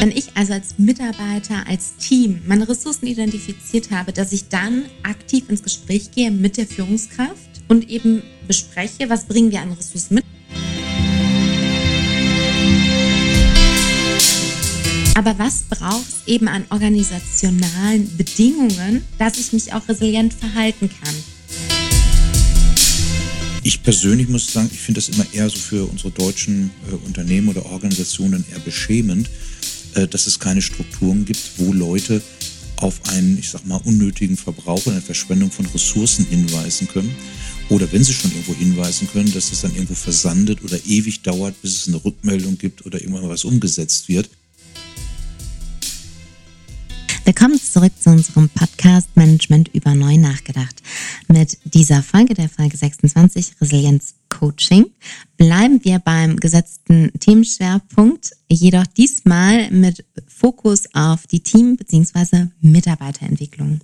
Wenn ich also als Mitarbeiter, als Team meine Ressourcen identifiziert habe, dass ich dann aktiv ins Gespräch gehe mit der Führungskraft und eben bespreche, was bringen wir an Ressourcen mit. Aber was braucht es eben an organisationalen Bedingungen, dass ich mich auch resilient verhalten kann? Ich persönlich muss sagen, ich finde das immer eher so für unsere deutschen äh, Unternehmen oder Organisationen eher beschämend, dass es keine Strukturen gibt, wo Leute auf einen, ich sag mal, unnötigen Verbrauch oder eine Verschwendung von Ressourcen hinweisen können. Oder wenn sie schon irgendwo hinweisen können, dass es dann irgendwo versandet oder ewig dauert, bis es eine Rückmeldung gibt oder irgendwann was umgesetzt wird. Willkommen zurück zu unserem Podcast Management über neu nachgedacht. Mit dieser Folge, der Folge 26 Resilienz Coaching, bleiben wir beim gesetzten Themenschwerpunkt, jedoch diesmal mit Fokus auf die Team- bzw. Mitarbeiterentwicklung.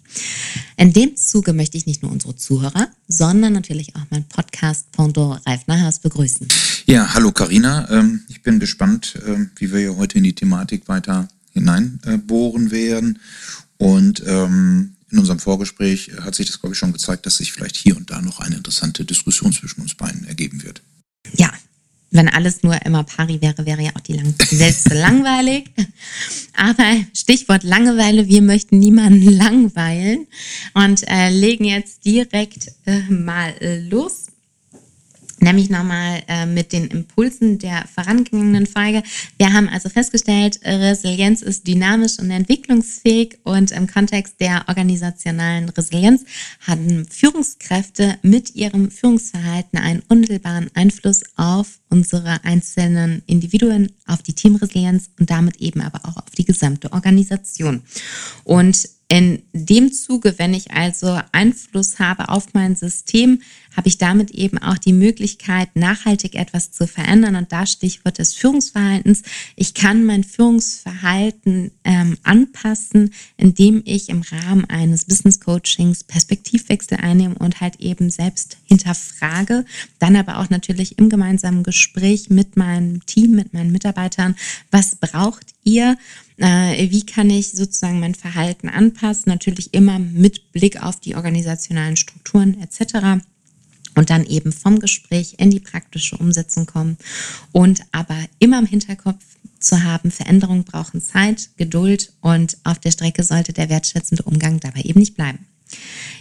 In dem Zuge möchte ich nicht nur unsere Zuhörer, sondern natürlich auch mein Podcast Pondo Ralf Nahhaus begrüßen. Ja, hallo Karina. Ähm, ich bin gespannt, ähm, wie wir hier heute in die Thematik weiter hineinbohren werden. Und ähm, in unserem Vorgespräch hat sich das, glaube ich, schon gezeigt, dass sich vielleicht hier und da noch eine interessante Diskussion zwischen uns beiden ergeben wird. Ja, wenn alles nur immer pari wäre, wäre ja auch die Lang Welt langweilig. Aber Stichwort Langeweile, wir möchten niemanden langweilen und äh, legen jetzt direkt äh, mal los nämlich nochmal äh, mit den Impulsen der vorangegangenen Folge. Wir haben also festgestellt, Resilienz ist dynamisch und entwicklungsfähig und im Kontext der organisationalen Resilienz haben Führungskräfte mit ihrem Führungsverhalten einen unmittelbaren Einfluss auf unsere einzelnen Individuen, auf die Teamresilienz und damit eben aber auch auf die gesamte Organisation. Und in dem Zuge, wenn ich also Einfluss habe auf mein System, habe ich damit eben auch die Möglichkeit, nachhaltig etwas zu verändern. Und da Stichwort des Führungsverhaltens. Ich kann mein Führungsverhalten ähm, anpassen, indem ich im Rahmen eines Business Coachings Perspektivwechsel einnehme und halt eben selbst hinterfrage. Dann aber auch natürlich im gemeinsamen Gespräch mit meinem Team, mit meinen Mitarbeitern. Was braucht ihr? Äh, wie kann ich sozusagen mein Verhalten anpassen? Natürlich immer mit Blick auf die organisationalen Strukturen etc und dann eben vom Gespräch in die praktische Umsetzung kommen und aber immer im Hinterkopf zu haben, Veränderungen brauchen Zeit, Geduld und auf der Strecke sollte der wertschätzende Umgang dabei eben nicht bleiben.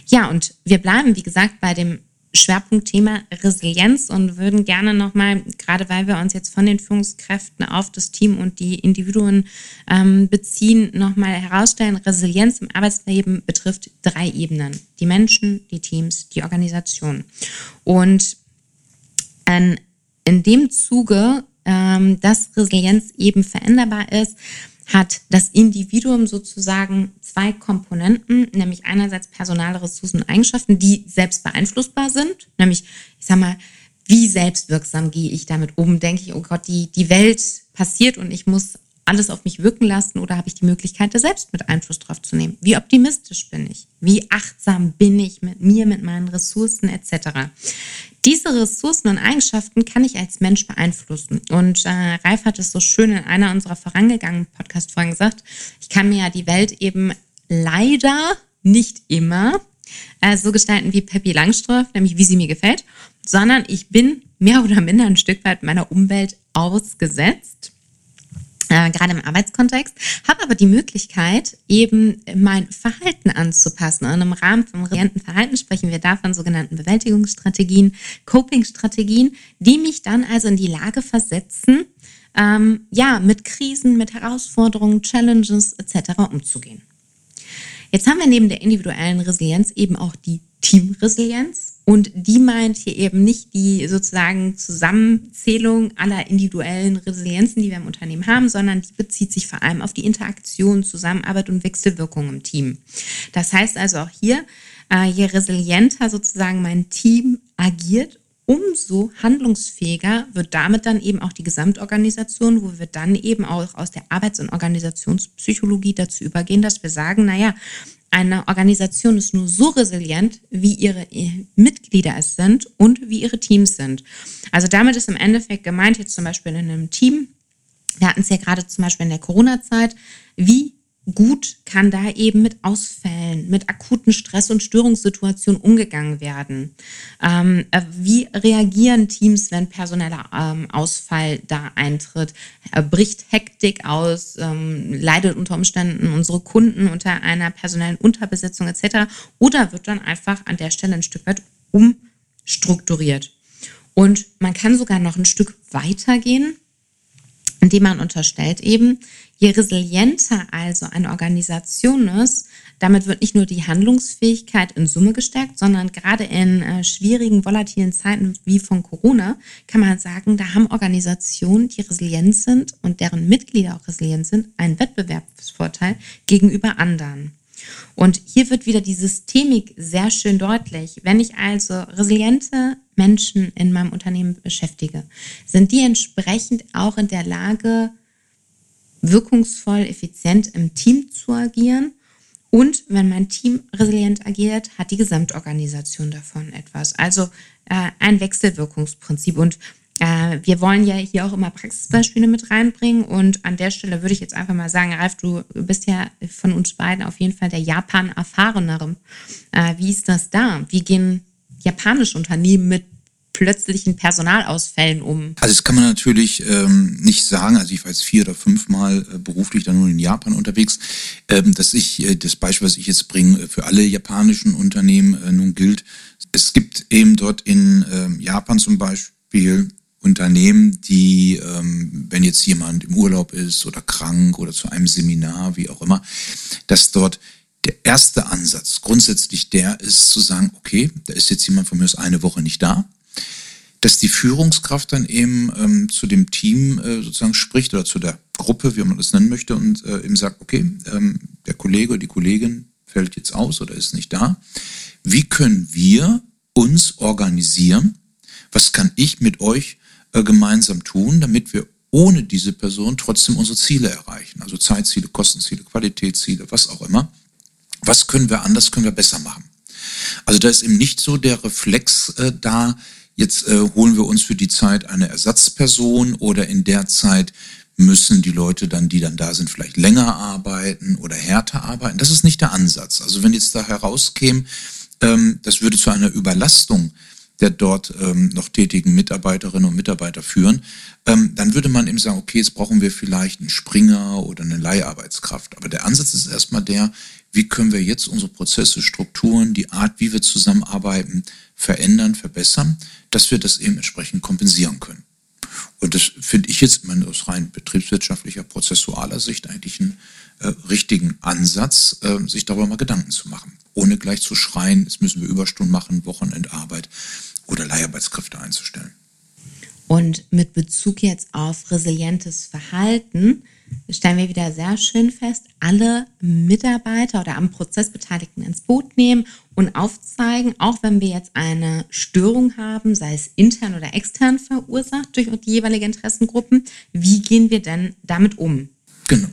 Ja, und wir bleiben, wie gesagt, bei dem Schwerpunktthema Resilienz und würden gerne nochmal, gerade weil wir uns jetzt von den Führungskräften auf das Team und die Individuen ähm, beziehen, nochmal herausstellen, Resilienz im Arbeitsleben betrifft drei Ebenen. Die Menschen, die Teams, die Organisation. Und ähm, in dem Zuge, ähm, dass Resilienz eben veränderbar ist, hat das Individuum sozusagen zwei Komponenten, nämlich einerseits personale Ressourcen und Eigenschaften, die selbst beeinflussbar sind, nämlich, ich sag mal, wie selbstwirksam gehe ich damit um? Denke ich, oh Gott, die, die Welt passiert und ich muss alles auf mich wirken lassen oder habe ich die Möglichkeit, da selbst mit Einfluss drauf zu nehmen? Wie optimistisch bin ich? Wie achtsam bin ich mit mir, mit meinen Ressourcen etc.? Diese Ressourcen und Eigenschaften kann ich als Mensch beeinflussen. Und äh, Ralf hat es so schön in einer unserer vorangegangenen Podcast-Folgen gesagt. Ich kann mir ja die Welt eben leider nicht immer äh, so gestalten wie Peppi Langstrumpf, nämlich wie sie mir gefällt, sondern ich bin mehr oder minder ein Stück weit meiner Umwelt ausgesetzt äh, gerade im Arbeitskontext, habe aber die Möglichkeit, eben mein Verhalten anzupassen. Und im Rahmen vom resilienten Verhalten sprechen wir da von sogenannten Bewältigungsstrategien, Coping-Strategien, die mich dann also in die Lage versetzen, ähm, ja, mit Krisen, mit Herausforderungen, Challenges etc. umzugehen. Jetzt haben wir neben der individuellen Resilienz eben auch die Teamresilienz. Und die meint hier eben nicht die sozusagen Zusammenzählung aller individuellen Resilienzen, die wir im Unternehmen haben, sondern die bezieht sich vor allem auf die Interaktion, Zusammenarbeit und Wechselwirkung im Team. Das heißt also auch hier, äh, je resilienter sozusagen mein Team agiert, umso handlungsfähiger wird damit dann eben auch die Gesamtorganisation, wo wir dann eben auch aus der Arbeits- und Organisationspsychologie dazu übergehen, dass wir sagen, naja, eine Organisation ist nur so resilient, wie ihre Mitglieder es sind und wie ihre Teams sind. Also damit ist im Endeffekt gemeint, jetzt zum Beispiel in einem Team, Wir hatten es ja gerade zum Beispiel in der Corona-Zeit. Wie gut kann da eben mit Ausfällen, mit akuten Stress- und Störungssituationen umgegangen werden? Ähm, äh, wie reagieren Teams, wenn personeller ähm, Ausfall da eintritt? Äh, bricht Hektik aus? Ähm, leidet unter Umständen unsere Kunden unter einer personellen Unterbesetzung etc.? Oder wird dann einfach an der Stelle ein Stück weit umstrukturiert? Und man kann sogar noch ein Stück weitergehen indem man unterstellt eben, je resilienter also eine Organisation ist, damit wird nicht nur die Handlungsfähigkeit in Summe gestärkt, sondern gerade in äh, schwierigen, volatilen Zeiten wie von Corona kann man sagen, da haben Organisationen, die resilient sind und deren Mitglieder auch resilient sind, einen Wettbewerbsvorteil gegenüber anderen. Und hier wird wieder die Systemik sehr schön deutlich. Wenn ich also resiliente Menschen in meinem Unternehmen beschäftige, sind die entsprechend auch in der Lage, wirkungsvoll, effizient im Team zu agieren. Und wenn mein Team resilient agiert, hat die Gesamtorganisation davon etwas. Also äh, ein Wechselwirkungsprinzip. Und äh, wir wollen ja hier auch immer Praxisbeispiele mit reinbringen und an der Stelle würde ich jetzt einfach mal sagen, Ralf, du bist ja von uns beiden auf jeden Fall der Japan-Erfahrenere. Äh, wie ist das da? Wie gehen japanische Unternehmen mit plötzlichen Personalausfällen um? Also das kann man natürlich ähm, nicht sagen. Also ich war jetzt vier oder fünfmal äh, beruflich dann nur in Japan unterwegs, ähm, dass ich äh, das Beispiel, was ich jetzt bringe, für alle japanischen Unternehmen äh, nun gilt. Es gibt eben dort in ähm, Japan zum Beispiel Unternehmen, die, ähm, wenn jetzt jemand im Urlaub ist oder krank oder zu einem Seminar, wie auch immer, dass dort erste Ansatz grundsätzlich der ist zu sagen, okay, da ist jetzt jemand von mir aus eine Woche nicht da, dass die Führungskraft dann eben ähm, zu dem Team äh, sozusagen spricht oder zu der Gruppe, wie man das nennen möchte, und äh, eben sagt, okay, ähm, der Kollege oder die Kollegin fällt jetzt aus oder ist nicht da. Wie können wir uns organisieren? Was kann ich mit euch äh, gemeinsam tun, damit wir ohne diese Person trotzdem unsere Ziele erreichen. Also Zeitziele, Kostenziele, Qualitätsziele, was auch immer. Was können wir anders, können wir besser machen? Also da ist eben nicht so der Reflex äh, da, jetzt äh, holen wir uns für die Zeit eine Ersatzperson oder in der Zeit müssen die Leute dann, die dann da sind, vielleicht länger arbeiten oder härter arbeiten. Das ist nicht der Ansatz. Also wenn jetzt da herauskäme, ähm, das würde zu einer Überlastung der dort ähm, noch tätigen Mitarbeiterinnen und Mitarbeiter führen, ähm, dann würde man eben sagen, okay, jetzt brauchen wir vielleicht einen Springer oder eine Leiharbeitskraft. Aber der Ansatz ist erstmal der, wie können wir jetzt unsere Prozesse, Strukturen, die Art, wie wir zusammenarbeiten, verändern, verbessern, dass wir das eben entsprechend kompensieren können. Und das finde ich jetzt meine, aus rein betriebswirtschaftlicher, prozessualer Sicht eigentlich einen äh, richtigen Ansatz, äh, sich darüber mal Gedanken zu machen. Ohne gleich zu schreien, jetzt müssen wir Überstunden machen, Wochenendarbeit oder Leiharbeitskräfte einzustellen. Und mit Bezug jetzt auf resilientes Verhalten stellen wir wieder sehr schön fest, alle Mitarbeiter oder am Prozess Beteiligten ins Boot nehmen und aufzeigen, auch wenn wir jetzt eine Störung haben, sei es intern oder extern verursacht durch die jeweiligen Interessengruppen, wie gehen wir denn damit um? Genau.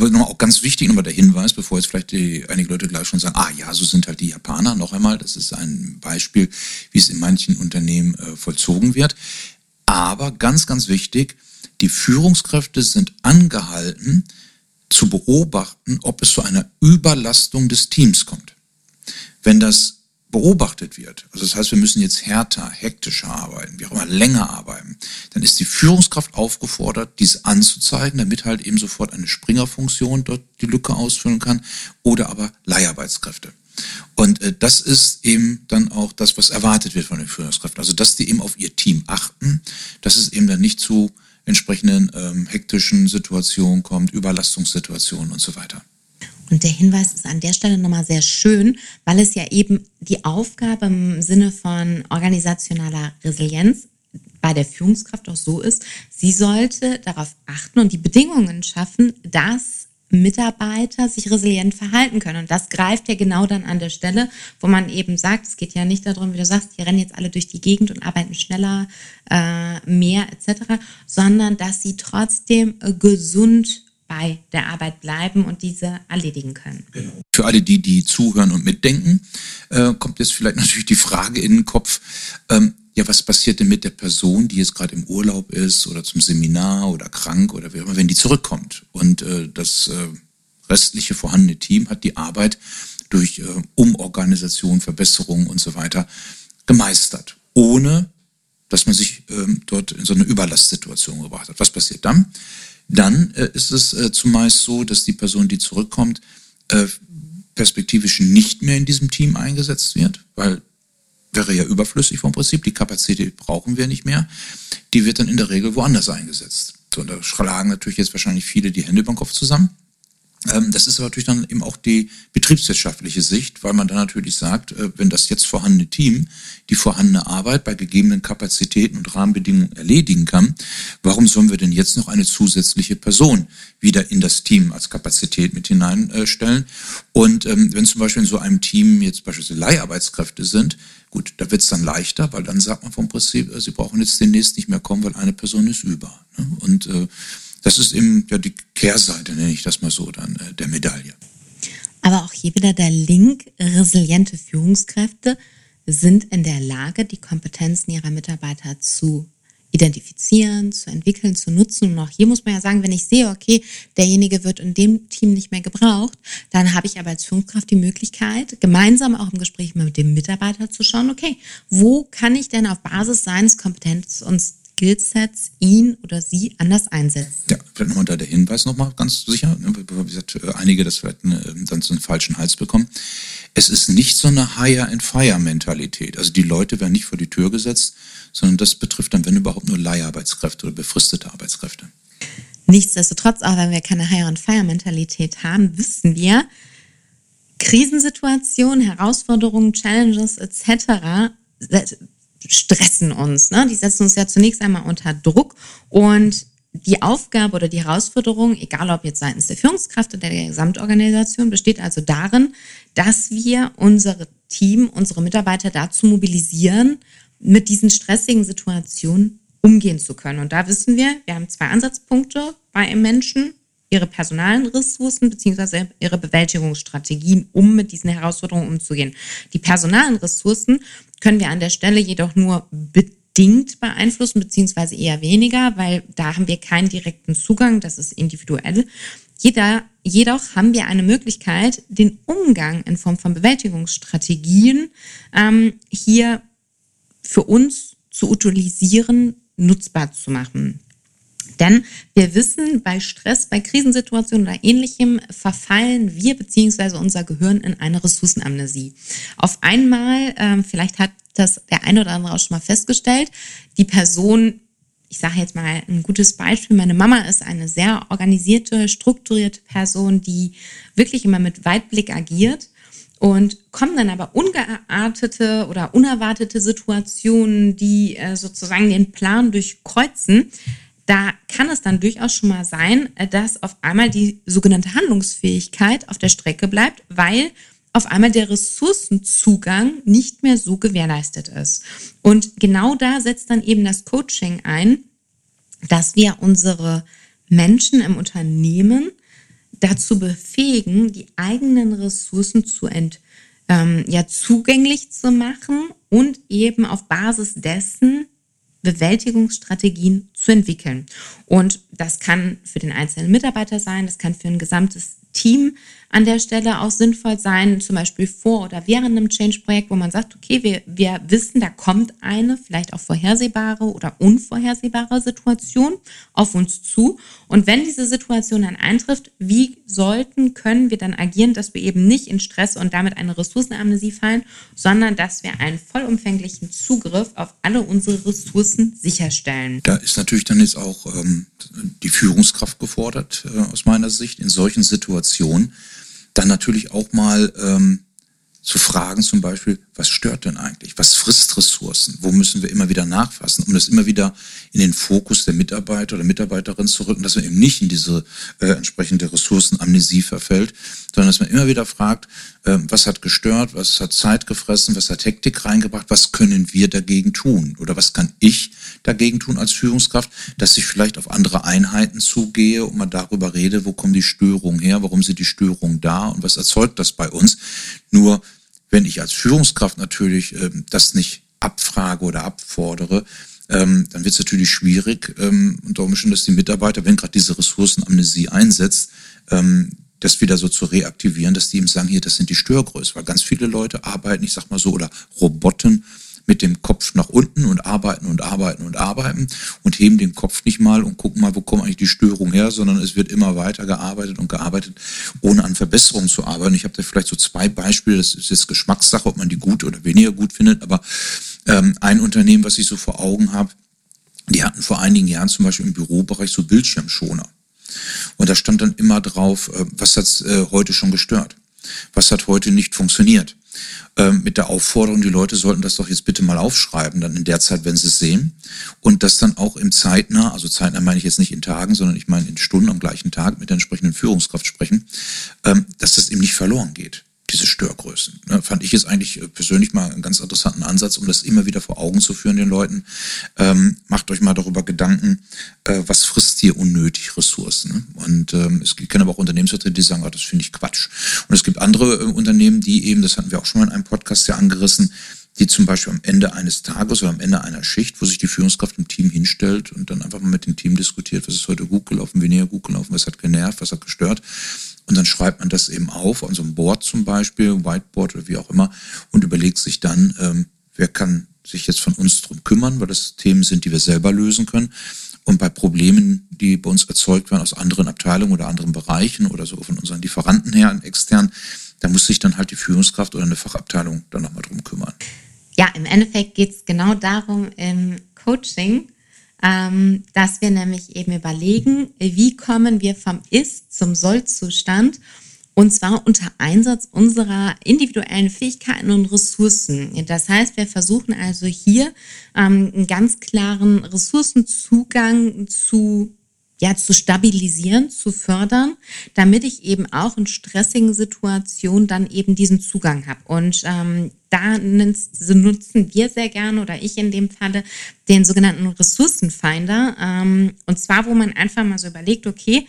Aber nochmal auch ganz wichtig nochmal der Hinweis, bevor jetzt vielleicht die, einige Leute gleich schon sagen, ah ja, so sind halt die Japaner. Noch einmal, das ist ein Beispiel, wie es in manchen Unternehmen äh, vollzogen wird. Aber ganz, ganz wichtig, die Führungskräfte sind angehalten zu beobachten, ob es zu einer Überlastung des Teams kommt. Wenn das beobachtet wird, also das heißt, wir müssen jetzt härter, hektischer arbeiten, wie auch immer, länger arbeiten, dann ist die Führungskraft aufgefordert, dies anzuzeigen, damit halt eben sofort eine Springerfunktion dort die Lücke ausfüllen kann oder aber Leiharbeitskräfte. Und äh, das ist eben dann auch das, was erwartet wird von den Führungskräften. Also, dass die eben auf ihr Team achten, dass es eben dann nicht zu entsprechenden ähm, hektischen Situationen kommt, Überlastungssituationen und so weiter. Und der Hinweis ist an der Stelle nochmal sehr schön, weil es ja eben die Aufgabe im Sinne von organisationaler Resilienz bei der Führungskraft auch so ist, sie sollte darauf achten und die Bedingungen schaffen, dass Mitarbeiter sich resilient verhalten können. Und das greift ja genau dann an der Stelle, wo man eben sagt, es geht ja nicht darum, wie du sagst, die rennen jetzt alle durch die Gegend und arbeiten schneller, äh, mehr etc., sondern dass sie trotzdem gesund bei der Arbeit bleiben und diese erledigen können. Genau. Für alle die, die zuhören und mitdenken, äh, kommt jetzt vielleicht natürlich die Frage in den Kopf, ähm, ja, was passiert denn mit der Person, die jetzt gerade im Urlaub ist oder zum Seminar oder krank oder wie immer, wenn die zurückkommt. Und äh, das äh, restliche vorhandene Team hat die Arbeit durch äh, Umorganisation, Verbesserungen und so weiter gemeistert, ohne dass man sich ähm, dort in so eine Überlastsituation gebracht hat. Was passiert dann? Dann äh, ist es äh, zumeist so, dass die Person, die zurückkommt, äh, perspektivisch nicht mehr in diesem Team eingesetzt wird, weil wäre ja überflüssig vom Prinzip, die Kapazität brauchen wir nicht mehr. Die wird dann in der Regel woanders eingesetzt. So, und da schlagen natürlich jetzt wahrscheinlich viele die Hände über den Kopf zusammen. Ähm, das ist aber natürlich dann eben auch die betriebswirtschaftliche Sicht, weil man dann natürlich sagt, äh, wenn das jetzt vorhandene Team die vorhandene Arbeit bei gegebenen Kapazitäten und Rahmenbedingungen erledigen kann, warum sollen wir denn jetzt noch eine zusätzliche Person wieder in das Team als Kapazität mit hineinstellen? Und ähm, wenn zum Beispiel in so einem Team jetzt beispielsweise Leiharbeitskräfte sind, gut, da wird es dann leichter, weil dann sagt man vom Prinzip, äh, sie brauchen jetzt demnächst nicht mehr kommen, weil eine Person ist über. Ne? Und äh, das ist eben ja die Kehrseite, nenne ich das mal so, dann äh, der Medaille. Aber auch hier wieder der Link, resiliente Führungskräfte sind in der Lage, die Kompetenzen ihrer Mitarbeiter zu identifizieren, zu entwickeln, zu nutzen. Und auch hier muss man ja sagen, wenn ich sehe, okay, derjenige wird in dem Team nicht mehr gebraucht, dann habe ich aber als Führungskraft die Möglichkeit, gemeinsam auch im Gespräch mit dem Mitarbeiter zu schauen, okay, wo kann ich denn auf Basis seines Kompetenz- und Skillsets ihn oder sie anders einsetzen. Ja, vielleicht nochmal da der Hinweis nochmal ganz sicher, ne, wie gesagt, äh, einige das vielleicht dann so einen falschen Hals bekommen. Es ist nicht so eine Hire-and-Fire-Mentalität. Also die Leute werden nicht vor die Tür gesetzt, sondern das betrifft dann, wenn überhaupt, nur Leiharbeitskräfte oder befristete Arbeitskräfte. Nichtsdestotrotz, auch wenn wir keine Hire-and-Fire-Mentalität haben, wissen wir, Krisensituationen, Herausforderungen, Challenges etc stressen uns. Ne? Die setzen uns ja zunächst einmal unter Druck und die Aufgabe oder die Herausforderung, egal ob jetzt seitens der Führungskraft oder der Gesamtorganisation, besteht also darin, dass wir unsere Team, unsere Mitarbeiter dazu mobilisieren, mit diesen stressigen Situationen umgehen zu können. Und da wissen wir, wir haben zwei Ansatzpunkte bei einem Menschen, ihre personalen Ressourcen beziehungsweise ihre Bewältigungsstrategien, um mit diesen Herausforderungen umzugehen. Die personalen Ressourcen können wir an der Stelle jedoch nur bedingt beeinflussen, beziehungsweise eher weniger, weil da haben wir keinen direkten Zugang, das ist individuell. Jeder, jedoch haben wir eine Möglichkeit, den Umgang in Form von Bewältigungsstrategien ähm, hier für uns zu utilisieren, nutzbar zu machen. Denn wir wissen, bei Stress, bei Krisensituationen oder ähnlichem verfallen wir bzw. unser Gehirn in eine Ressourcenamnesie. Auf einmal, ähm, vielleicht hat das der eine oder andere auch schon mal festgestellt, die Person ich sage jetzt mal ein gutes Beispiel. Meine Mama ist eine sehr organisierte, strukturierte Person, die wirklich immer mit Weitblick agiert. Und kommen dann aber ungeartete oder unerwartete Situationen, die äh, sozusagen den Plan durchkreuzen, da kann es dann durchaus schon mal sein, äh, dass auf einmal die sogenannte Handlungsfähigkeit auf der Strecke bleibt, weil auf einmal der Ressourcenzugang nicht mehr so gewährleistet ist. Und genau da setzt dann eben das Coaching ein, dass wir unsere Menschen im Unternehmen dazu befähigen, die eigenen Ressourcen zu ent, ähm, ja, zugänglich zu machen und eben auf Basis dessen Bewältigungsstrategien zu entwickeln. Und das kann für den einzelnen Mitarbeiter sein, das kann für ein gesamtes Team an der Stelle auch sinnvoll sein, zum Beispiel vor oder während einem Change-Projekt, wo man sagt, okay, wir, wir wissen, da kommt eine vielleicht auch vorhersehbare oder unvorhersehbare Situation auf uns zu. Und wenn diese Situation dann eintrifft, wie sollten, können wir dann agieren, dass wir eben nicht in Stress und damit eine Ressourcenamnesie fallen, sondern dass wir einen vollumfänglichen Zugriff auf alle unsere Ressourcen sicherstellen. Da ist natürlich dann jetzt auch ähm, die Führungskraft gefordert, äh, aus meiner Sicht, in solchen Situationen. Dann natürlich auch mal ähm, zu fragen, zum Beispiel, was stört denn eigentlich? Was frisst Ressourcen? Wo müssen wir immer wieder nachfassen, um das immer wieder in den Fokus der Mitarbeiter oder Mitarbeiterin zu rücken, dass man eben nicht in diese äh, entsprechende Ressourcenamnesie verfällt, sondern dass man immer wieder fragt, äh, was hat gestört, was hat Zeit gefressen, was hat Hektik reingebracht, was können wir dagegen tun? Oder was kann ich dagegen tun als Führungskraft, dass ich vielleicht auf andere Einheiten zugehe und mal darüber rede, wo kommen die Störungen her, warum sind die Störungen da und was erzeugt das bei uns? Nur wenn ich als Führungskraft natürlich äh, das nicht abfrage oder abfordere, ähm, dann wird es natürlich schwierig, ähm, unter Umständen, dass die Mitarbeiter, wenn gerade diese Ressourcenamnesie einsetzt, ähm, das wieder so zu reaktivieren, dass die ihm sagen, hier, das sind die Störgrößen, weil ganz viele Leute arbeiten, ich sag mal so, oder Roboten mit dem Kopf nach unten und arbeiten und arbeiten und arbeiten und heben den Kopf nicht mal und gucken mal, wo kommt eigentlich die Störung her, sondern es wird immer weiter gearbeitet und gearbeitet, ohne an Verbesserungen zu arbeiten. Ich habe da vielleicht so zwei Beispiele, das ist jetzt Geschmackssache, ob man die gut oder weniger gut findet, aber ähm, ein Unternehmen, was ich so vor Augen habe, die hatten vor einigen Jahren zum Beispiel im Bürobereich so Bildschirmschoner. Und da stand dann immer drauf, äh, was hat äh, heute schon gestört? Was hat heute nicht funktioniert? Ähm, mit der Aufforderung, die Leute sollten das doch jetzt bitte mal aufschreiben, dann in der Zeit, wenn sie es sehen. Und das dann auch im zeitnah, also zeitnah meine ich jetzt nicht in Tagen, sondern ich meine in Stunden am gleichen Tag mit der entsprechenden Führungskraft sprechen, ähm, dass das eben nicht verloren geht diese Störgrößen. Ne, fand ich jetzt eigentlich äh, persönlich mal einen ganz interessanten Ansatz, um das immer wieder vor Augen zu führen den Leuten. Ähm, macht euch mal darüber Gedanken, äh, was frisst hier unnötig Ressourcen. Ne? Und ähm, es gibt aber auch Unternehmensvertreter, die sagen, ah, das finde ich Quatsch. Und es gibt andere äh, Unternehmen, die eben, das hatten wir auch schon mal in einem Podcast ja angerissen, die zum Beispiel am Ende eines Tages oder am Ende einer Schicht, wo sich die Führungskraft im Team hinstellt und dann einfach mal mit dem Team diskutiert, was ist heute gut gelaufen, weniger gut gelaufen, was hat genervt, was hat gestört. Und dann schreibt man das eben auf, an so einem Board zum Beispiel, Whiteboard oder wie auch immer, und überlegt sich dann, ähm, wer kann sich jetzt von uns drum kümmern, weil das Themen sind, die wir selber lösen können. Und bei Problemen, die bei uns erzeugt werden aus anderen Abteilungen oder anderen Bereichen oder so von unseren Lieferanten her, extern, da muss sich dann halt die Führungskraft oder eine Fachabteilung dann nochmal drum kümmern. Ja, im Endeffekt geht es genau darum im Coaching, ähm, dass wir nämlich eben überlegen, wie kommen wir vom Ist zum Soll-Zustand und zwar unter Einsatz unserer individuellen Fähigkeiten und Ressourcen. Das heißt, wir versuchen also hier ähm, einen ganz klaren Ressourcenzugang zu ja, zu stabilisieren, zu fördern, damit ich eben auch in stressigen Situationen dann eben diesen Zugang habe. Und ähm, da nutzen wir sehr gerne oder ich in dem Falle den sogenannten Ressourcenfinder. Ähm, und zwar, wo man einfach mal so überlegt, okay,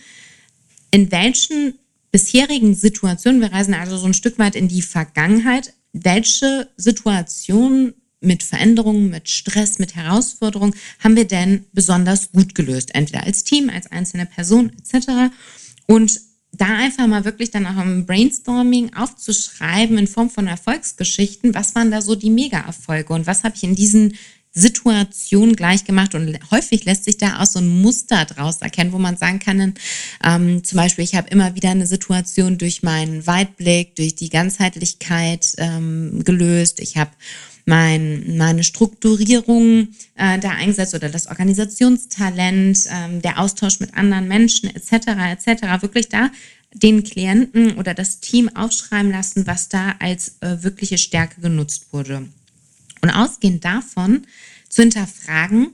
in welchen bisherigen Situationen, wir reisen also so ein Stück weit in die Vergangenheit, welche Situationen mit Veränderungen, mit Stress, mit Herausforderungen haben wir denn besonders gut gelöst? Entweder als Team, als einzelne Person etc. Und da einfach mal wirklich dann auch im Brainstorming aufzuschreiben in Form von Erfolgsgeschichten, was waren da so die Mega-Erfolge und was habe ich in diesen Situationen gleich gemacht und häufig lässt sich da auch so ein Muster draus erkennen, wo man sagen kann, ähm, zum Beispiel, ich habe immer wieder eine Situation durch meinen Weitblick, durch die Ganzheitlichkeit ähm, gelöst. Ich habe mein, meine Strukturierung äh, da eingesetzt oder das Organisationstalent, ähm, der Austausch mit anderen Menschen etc. etc. Wirklich da den Klienten oder das Team aufschreiben lassen, was da als äh, wirkliche Stärke genutzt wurde. Und ausgehend davon zu hinterfragen,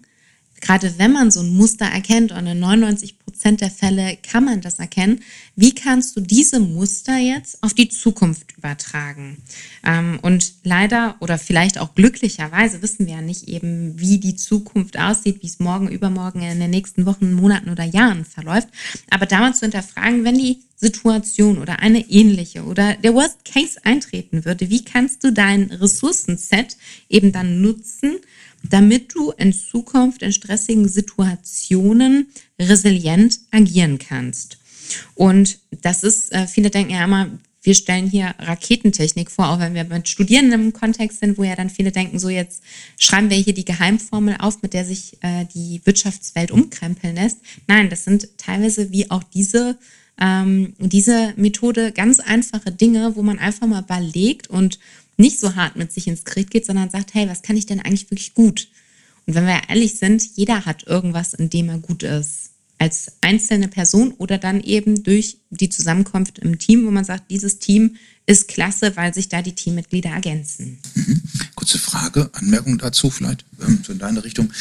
gerade wenn man so ein Muster erkennt und in 99 Prozent der Fälle kann man das erkennen, wie kannst du diese Muster jetzt auf die Zukunft übertragen? Ähm, und leider oder vielleicht auch glücklicherweise wissen wir ja nicht eben, wie die Zukunft aussieht, wie es morgen, übermorgen, in den nächsten Wochen, Monaten oder Jahren verläuft. Aber damals zu hinterfragen, wenn die Situation oder eine ähnliche oder der Worst Case eintreten würde, wie kannst du dein Ressourcenset eben dann nutzen, damit du in Zukunft in stressigen Situationen resilient agieren kannst. Und das ist, äh, viele denken ja immer, wir stellen hier Raketentechnik vor, auch wenn wir mit Studierenden im Kontext sind, wo ja dann viele denken, so jetzt schreiben wir hier die Geheimformel auf, mit der sich äh, die Wirtschaftswelt umkrempeln lässt. Nein, das sind teilweise wie auch diese, ähm, diese Methode ganz einfache Dinge, wo man einfach mal überlegt und nicht so hart mit sich ins Krieg geht, sondern sagt, hey, was kann ich denn eigentlich wirklich gut? Und wenn wir ehrlich sind, jeder hat irgendwas, in dem er gut ist. Als einzelne Person oder dann eben durch die Zusammenkunft im Team, wo man sagt, dieses Team ist klasse, weil sich da die Teammitglieder ergänzen. Mhm. Kurze Frage, Anmerkung dazu vielleicht, ähm, so in deine Richtung.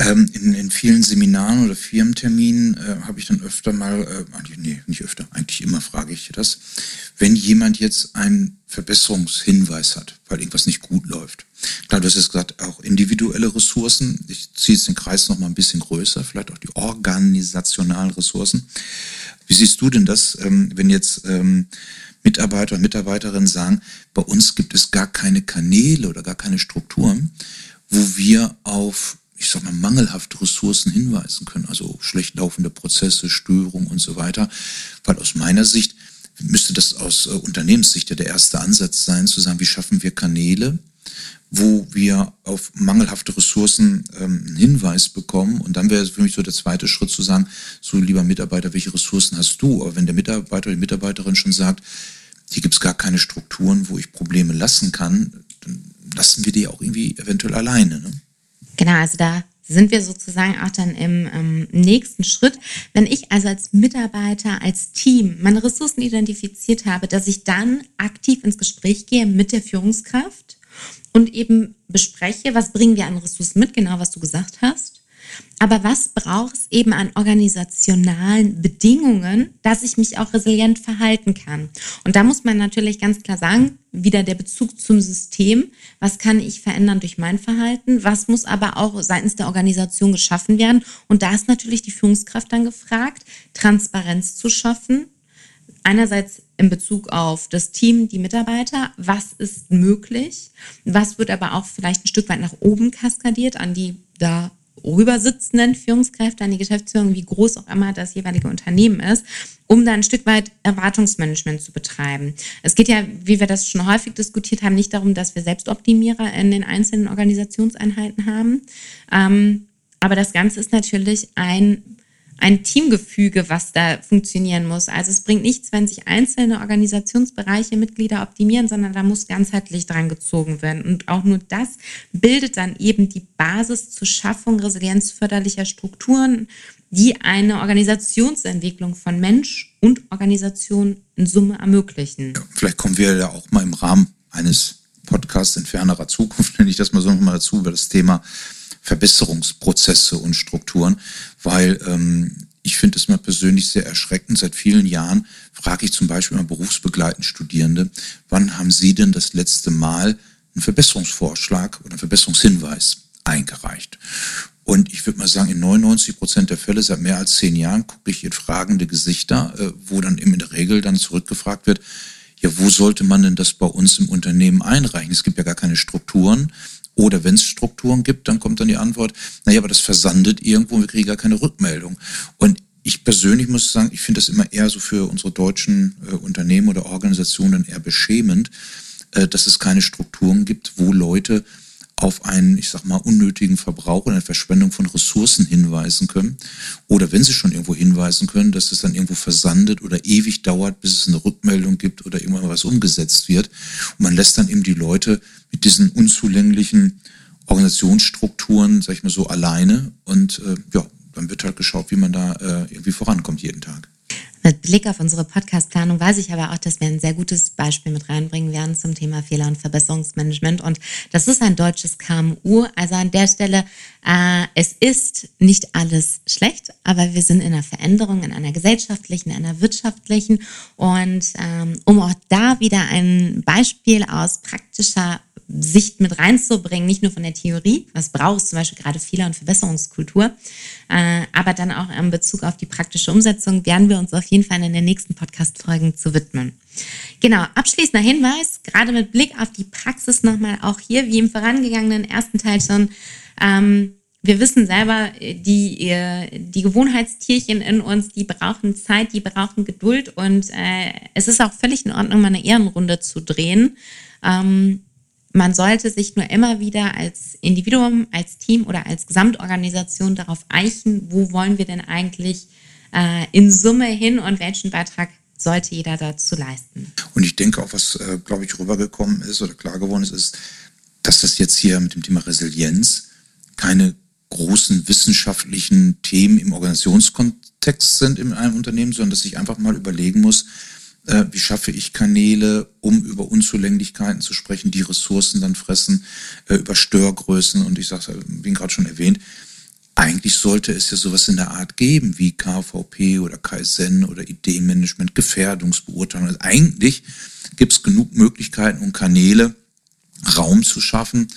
Ähm, in, in, vielen Seminaren oder Firmenterminen äh, habe ich dann öfter mal, äh, eigentlich, nee, nicht öfter, eigentlich immer frage ich das, wenn jemand jetzt einen Verbesserungshinweis hat, weil irgendwas nicht gut läuft. Klar, du hast jetzt gesagt, auch individuelle Ressourcen. Ich ziehe jetzt den Kreis noch mal ein bisschen größer, vielleicht auch die organisationalen Ressourcen. Wie siehst du denn das, ähm, wenn jetzt ähm, Mitarbeiter und Mitarbeiterinnen sagen, bei uns gibt es gar keine Kanäle oder gar keine Strukturen, wo wir auf ich sag mal, mangelhafte Ressourcen hinweisen können, also schlecht laufende Prozesse, Störungen und so weiter. Weil aus meiner Sicht müsste das aus äh, Unternehmenssicht ja der erste Ansatz sein, zu sagen, wie schaffen wir Kanäle, wo wir auf mangelhafte Ressourcen ähm, einen Hinweis bekommen. Und dann wäre für mich so der zweite Schritt zu sagen, so lieber Mitarbeiter, welche Ressourcen hast du? Aber wenn der Mitarbeiter oder die Mitarbeiterin schon sagt, hier gibt es gar keine Strukturen, wo ich Probleme lassen kann, dann lassen wir die auch irgendwie eventuell alleine. Ne? Genau, also da sind wir sozusagen auch dann im ähm, nächsten Schritt. Wenn ich also als Mitarbeiter, als Team meine Ressourcen identifiziert habe, dass ich dann aktiv ins Gespräch gehe mit der Führungskraft und eben bespreche, was bringen wir an Ressourcen mit, genau was du gesagt hast aber was braucht es eben an organisationalen Bedingungen, dass ich mich auch resilient verhalten kann? Und da muss man natürlich ganz klar sagen, wieder der Bezug zum System. Was kann ich verändern durch mein Verhalten? Was muss aber auch seitens der Organisation geschaffen werden? Und da ist natürlich die Führungskraft dann gefragt, Transparenz zu schaffen. Einerseits in Bezug auf das Team, die Mitarbeiter, was ist möglich, was wird aber auch vielleicht ein Stück weit nach oben kaskadiert an die da rübersitzenden Führungskräfte, an die Geschäftsführung, wie groß auch immer das jeweilige Unternehmen ist, um da ein Stück weit Erwartungsmanagement zu betreiben. Es geht ja, wie wir das schon häufig diskutiert haben, nicht darum, dass wir Selbstoptimierer in den einzelnen Organisationseinheiten haben. Ähm, aber das Ganze ist natürlich ein ein Teamgefüge, was da funktionieren muss. Also es bringt nichts, wenn sich einzelne Organisationsbereiche, Mitglieder optimieren, sondern da muss ganzheitlich dran gezogen werden. Und auch nur das bildet dann eben die Basis zur Schaffung resilienzförderlicher Strukturen, die eine Organisationsentwicklung von Mensch und Organisation in Summe ermöglichen. Ja, vielleicht kommen wir ja auch mal im Rahmen eines Podcasts in fernerer Zukunft, nenne ich das mal so nochmal dazu, über das Thema Verbesserungsprozesse und Strukturen, weil ähm, ich finde es mal persönlich sehr erschreckend. Seit vielen Jahren frage ich zum Beispiel mal berufsbegleitend Studierende, wann haben Sie denn das letzte Mal einen Verbesserungsvorschlag oder einen Verbesserungshinweis eingereicht? Und ich würde mal sagen, in 99 Prozent der Fälle seit mehr als zehn Jahren gucke ich in fragende Gesichter, äh, wo dann in der Regel dann zurückgefragt wird, ja, wo sollte man denn das bei uns im Unternehmen einreichen? Es gibt ja gar keine Strukturen. Oder wenn es Strukturen gibt, dann kommt dann die Antwort, naja, aber das versandet irgendwo und wir kriegen gar keine Rückmeldung. Und ich persönlich muss sagen, ich finde das immer eher so für unsere deutschen äh, Unternehmen oder Organisationen eher beschämend, äh, dass es keine Strukturen gibt, wo Leute auf einen, ich sag mal, unnötigen Verbrauch und eine Verschwendung von Ressourcen hinweisen können. Oder wenn sie schon irgendwo hinweisen können, dass es dann irgendwo versandet oder ewig dauert, bis es eine Rückmeldung gibt oder irgendwann was umgesetzt wird. Und man lässt dann eben die Leute mit diesen unzulänglichen Organisationsstrukturen, sag ich mal so, alleine. Und äh, ja, dann wird halt geschaut, wie man da äh, irgendwie vorankommt jeden Tag. Mit Blick auf unsere Podcast-Planung weiß ich aber auch, dass wir ein sehr gutes Beispiel mit reinbringen werden zum Thema Fehler- und Verbesserungsmanagement. Und das ist ein deutsches KMU. Also an der Stelle, äh, es ist nicht alles schlecht, aber wir sind in einer Veränderung, in einer gesellschaftlichen, in einer wirtschaftlichen. Und ähm, um auch da wieder ein Beispiel aus praktischer Sicht mit reinzubringen, nicht nur von der Theorie, was braucht es zum Beispiel gerade Fehler- und Verbesserungskultur, äh, aber dann auch in Bezug auf die praktische Umsetzung werden wir uns auf jeden Fall in den nächsten Podcast-Folgen zu widmen. Genau, abschließender Hinweis, gerade mit Blick auf die Praxis nochmal auch hier, wie im vorangegangenen ersten Teil schon, ähm, wir wissen selber, die, die Gewohnheitstierchen in uns, die brauchen Zeit, die brauchen Geduld und äh, es ist auch völlig in Ordnung, mal eine Ehrenrunde zu drehen. Ähm, man sollte sich nur immer wieder als Individuum, als Team oder als Gesamtorganisation darauf eichen, wo wollen wir denn eigentlich äh, in Summe hin und welchen Beitrag sollte jeder dazu leisten. Und ich denke auch, was, äh, glaube ich, rübergekommen ist oder klar geworden ist, ist, dass das jetzt hier mit dem Thema Resilienz keine großen wissenschaftlichen Themen im Organisationskontext sind in einem Unternehmen, sondern dass ich einfach mal überlegen muss, äh, wie schaffe ich Kanäle, um über Unzulänglichkeiten zu sprechen, die Ressourcen dann fressen, äh, über Störgrößen und ich sage, wie gerade schon erwähnt, eigentlich sollte es ja sowas in der Art geben wie KVP oder Kaizen oder Ideenmanagement, Gefährdungsbeurteilung. Also eigentlich gibt es genug Möglichkeiten und Kanäle, Raum zu schaffen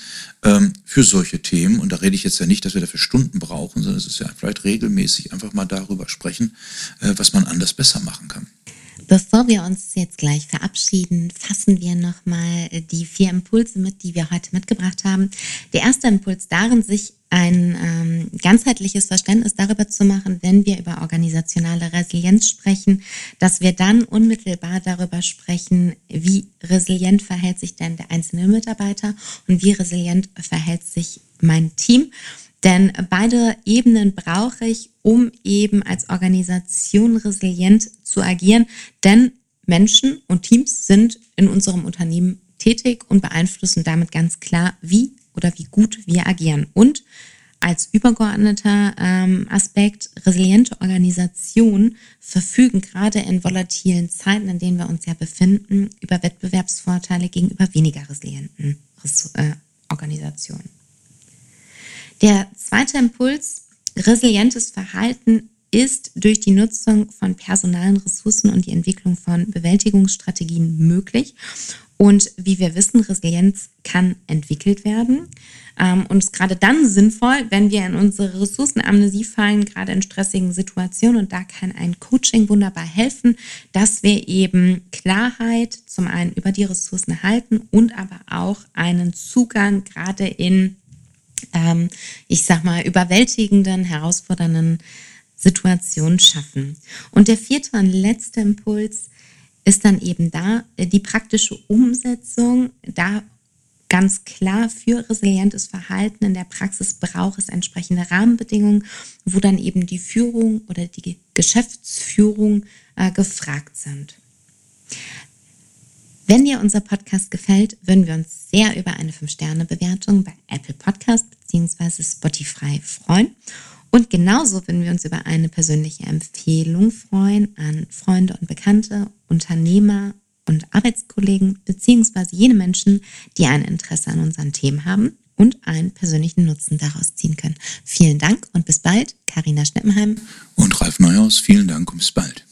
ähm, für solche Themen. Und da rede ich jetzt ja nicht, dass wir dafür Stunden brauchen, sondern es ist ja vielleicht regelmäßig einfach mal darüber sprechen, äh, was man anders besser machen kann. Bevor wir uns jetzt gleich verabschieden, fassen wir nochmal die vier Impulse mit, die wir heute mitgebracht haben. Der erste Impuls darin, sich ein ähm, ganzheitliches Verständnis darüber zu machen, wenn wir über organisationale Resilienz sprechen, dass wir dann unmittelbar darüber sprechen, wie resilient verhält sich denn der einzelne Mitarbeiter und wie resilient verhält sich mein Team. Denn beide Ebenen brauche ich, um eben als Organisation resilient zu agieren. Denn Menschen und Teams sind in unserem Unternehmen tätig und beeinflussen damit ganz klar, wie oder wie gut wir agieren. Und als übergeordneter ähm, Aspekt, resiliente Organisationen verfügen gerade in volatilen Zeiten, in denen wir uns ja befinden, über Wettbewerbsvorteile gegenüber weniger resilienten äh, Organisationen. Der zweite Impuls, resilientes Verhalten ist durch die Nutzung von personalen Ressourcen und die Entwicklung von Bewältigungsstrategien möglich. Und wie wir wissen, Resilienz kann entwickelt werden ähm, und ist gerade dann sinnvoll, wenn wir in unsere Ressourcenamnesie fallen, gerade in stressigen Situationen. Und da kann ein Coaching wunderbar helfen, dass wir eben Klarheit zum einen über die Ressourcen erhalten und aber auch einen Zugang gerade in, ähm, ich sag mal, überwältigenden, herausfordernden Situationen schaffen. Und der vierte und letzte Impuls ist dann eben da äh, die praktische Umsetzung. Da ganz klar für resilientes Verhalten in der Praxis braucht es entsprechende Rahmenbedingungen, wo dann eben die Führung oder die Geschäftsführung äh, gefragt sind. Wenn dir unser Podcast gefällt, würden wir uns sehr über eine 5-Sterne-Bewertung bei Apple Podcast bzw. Spotify freuen. Und genauso würden wir uns über eine persönliche Empfehlung freuen an Freunde und Bekannte, Unternehmer und Arbeitskollegen beziehungsweise jene Menschen, die ein Interesse an unseren Themen haben und einen persönlichen Nutzen daraus ziehen können. Vielen Dank und bis bald. Karina Schneppenheim und Ralf Neuhaus. Vielen Dank und bis bald.